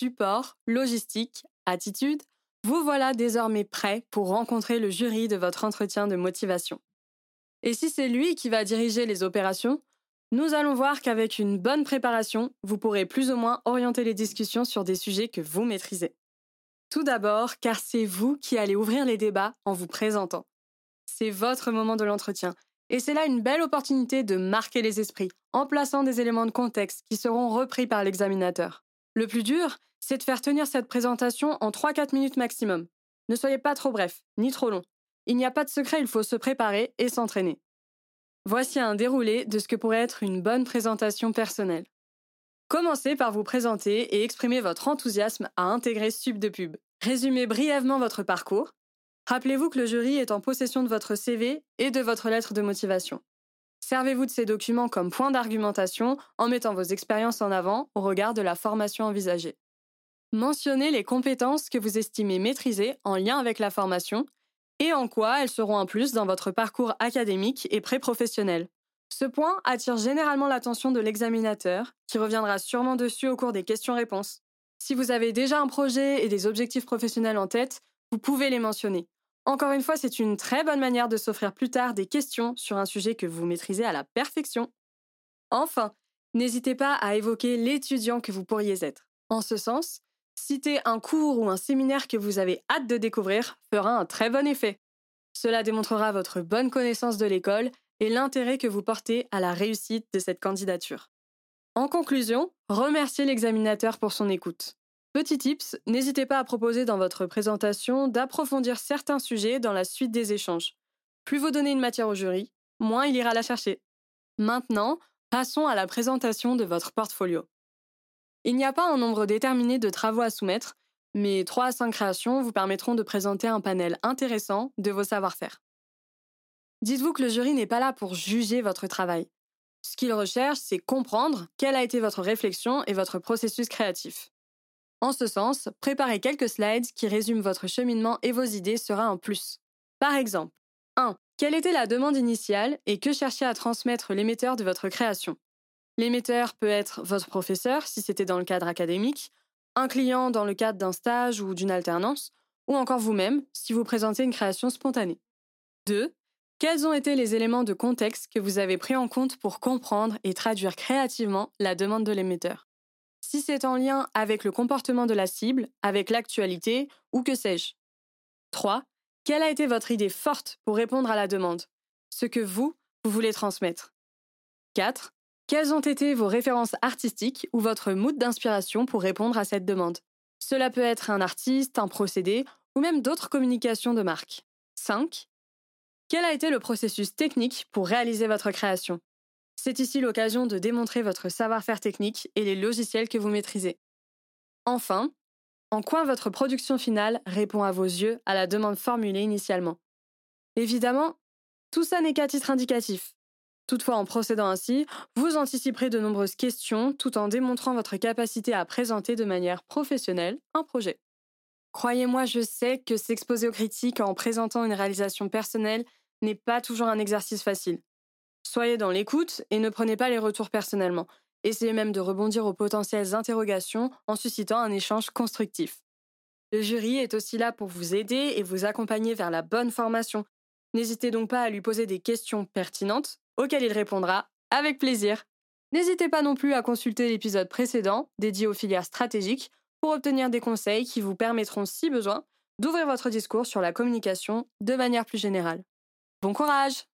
support, logistique, attitude, vous voilà désormais prêt pour rencontrer le jury de votre entretien de motivation. Et si c'est lui qui va diriger les opérations, nous allons voir qu'avec une bonne préparation, vous pourrez plus ou moins orienter les discussions sur des sujets que vous maîtrisez. Tout d'abord, car c'est vous qui allez ouvrir les débats en vous présentant. C'est votre moment de l'entretien, et c'est là une belle opportunité de marquer les esprits en plaçant des éléments de contexte qui seront repris par l'examinateur. Le plus dur, c'est de faire tenir cette présentation en 3-4 minutes maximum. Ne soyez pas trop bref, ni trop long. Il n'y a pas de secret, il faut se préparer et s'entraîner. Voici un déroulé de ce que pourrait être une bonne présentation personnelle. Commencez par vous présenter et exprimer votre enthousiasme à intégrer Sub de Pub. Résumez brièvement votre parcours. Rappelez-vous que le jury est en possession de votre CV et de votre lettre de motivation. Servez-vous de ces documents comme point d'argumentation en mettant vos expériences en avant au regard de la formation envisagée. Mentionnez les compétences que vous estimez maîtriser en lien avec la formation et en quoi elles seront un plus dans votre parcours académique et pré-professionnel. Ce point attire généralement l'attention de l'examinateur, qui reviendra sûrement dessus au cours des questions-réponses. Si vous avez déjà un projet et des objectifs professionnels en tête, vous pouvez les mentionner. Encore une fois, c'est une très bonne manière de s'offrir plus tard des questions sur un sujet que vous maîtrisez à la perfection. Enfin, n'hésitez pas à évoquer l'étudiant que vous pourriez être. En ce sens, citer un cours ou un séminaire que vous avez hâte de découvrir fera un très bon effet. Cela démontrera votre bonne connaissance de l'école et l'intérêt que vous portez à la réussite de cette candidature. En conclusion, remerciez l'examinateur pour son écoute. Petit tips, n'hésitez pas à proposer dans votre présentation d'approfondir certains sujets dans la suite des échanges. Plus vous donnez une matière au jury, moins il ira la chercher. Maintenant, passons à la présentation de votre portfolio. Il n'y a pas un nombre déterminé de travaux à soumettre, mais 3 à 5 créations vous permettront de présenter un panel intéressant de vos savoir-faire. Dites-vous que le jury n'est pas là pour juger votre travail. Ce qu'il recherche, c'est comprendre quelle a été votre réflexion et votre processus créatif. En ce sens, préparer quelques slides qui résument votre cheminement et vos idées sera un plus. Par exemple, 1. Quelle était la demande initiale et que cherchait à transmettre l'émetteur de votre création? L'émetteur peut être votre professeur si c'était dans le cadre académique, un client dans le cadre d'un stage ou d'une alternance, ou encore vous-même si vous présentez une création spontanée. 2. Quels ont été les éléments de contexte que vous avez pris en compte pour comprendre et traduire créativement la demande de l'émetteur? Si c'est en lien avec le comportement de la cible, avec l'actualité ou que sais-je? 3. Quelle a été votre idée forte pour répondre à la demande? Ce que vous, vous voulez transmettre? 4. Quelles ont été vos références artistiques ou votre mood d'inspiration pour répondre à cette demande? Cela peut être un artiste, un procédé ou même d'autres communications de marque. 5. Quel a été le processus technique pour réaliser votre création? C'est ici l'occasion de démontrer votre savoir-faire technique et les logiciels que vous maîtrisez. Enfin, en quoi votre production finale répond à vos yeux à la demande formulée initialement? Évidemment, tout ça n'est qu'à titre indicatif. Toutefois, en procédant ainsi, vous anticiperez de nombreuses questions tout en démontrant votre capacité à présenter de manière professionnelle un projet. Croyez-moi, je sais que s'exposer aux critiques en présentant une réalisation personnelle n'est pas toujours un exercice facile. Soyez dans l'écoute et ne prenez pas les retours personnellement. Essayez même de rebondir aux potentielles interrogations en suscitant un échange constructif. Le jury est aussi là pour vous aider et vous accompagner vers la bonne formation. N'hésitez donc pas à lui poser des questions pertinentes auquel il répondra avec plaisir. N'hésitez pas non plus à consulter l'épisode précédent dédié aux filières stratégiques pour obtenir des conseils qui vous permettront, si besoin, d'ouvrir votre discours sur la communication de manière plus générale. Bon courage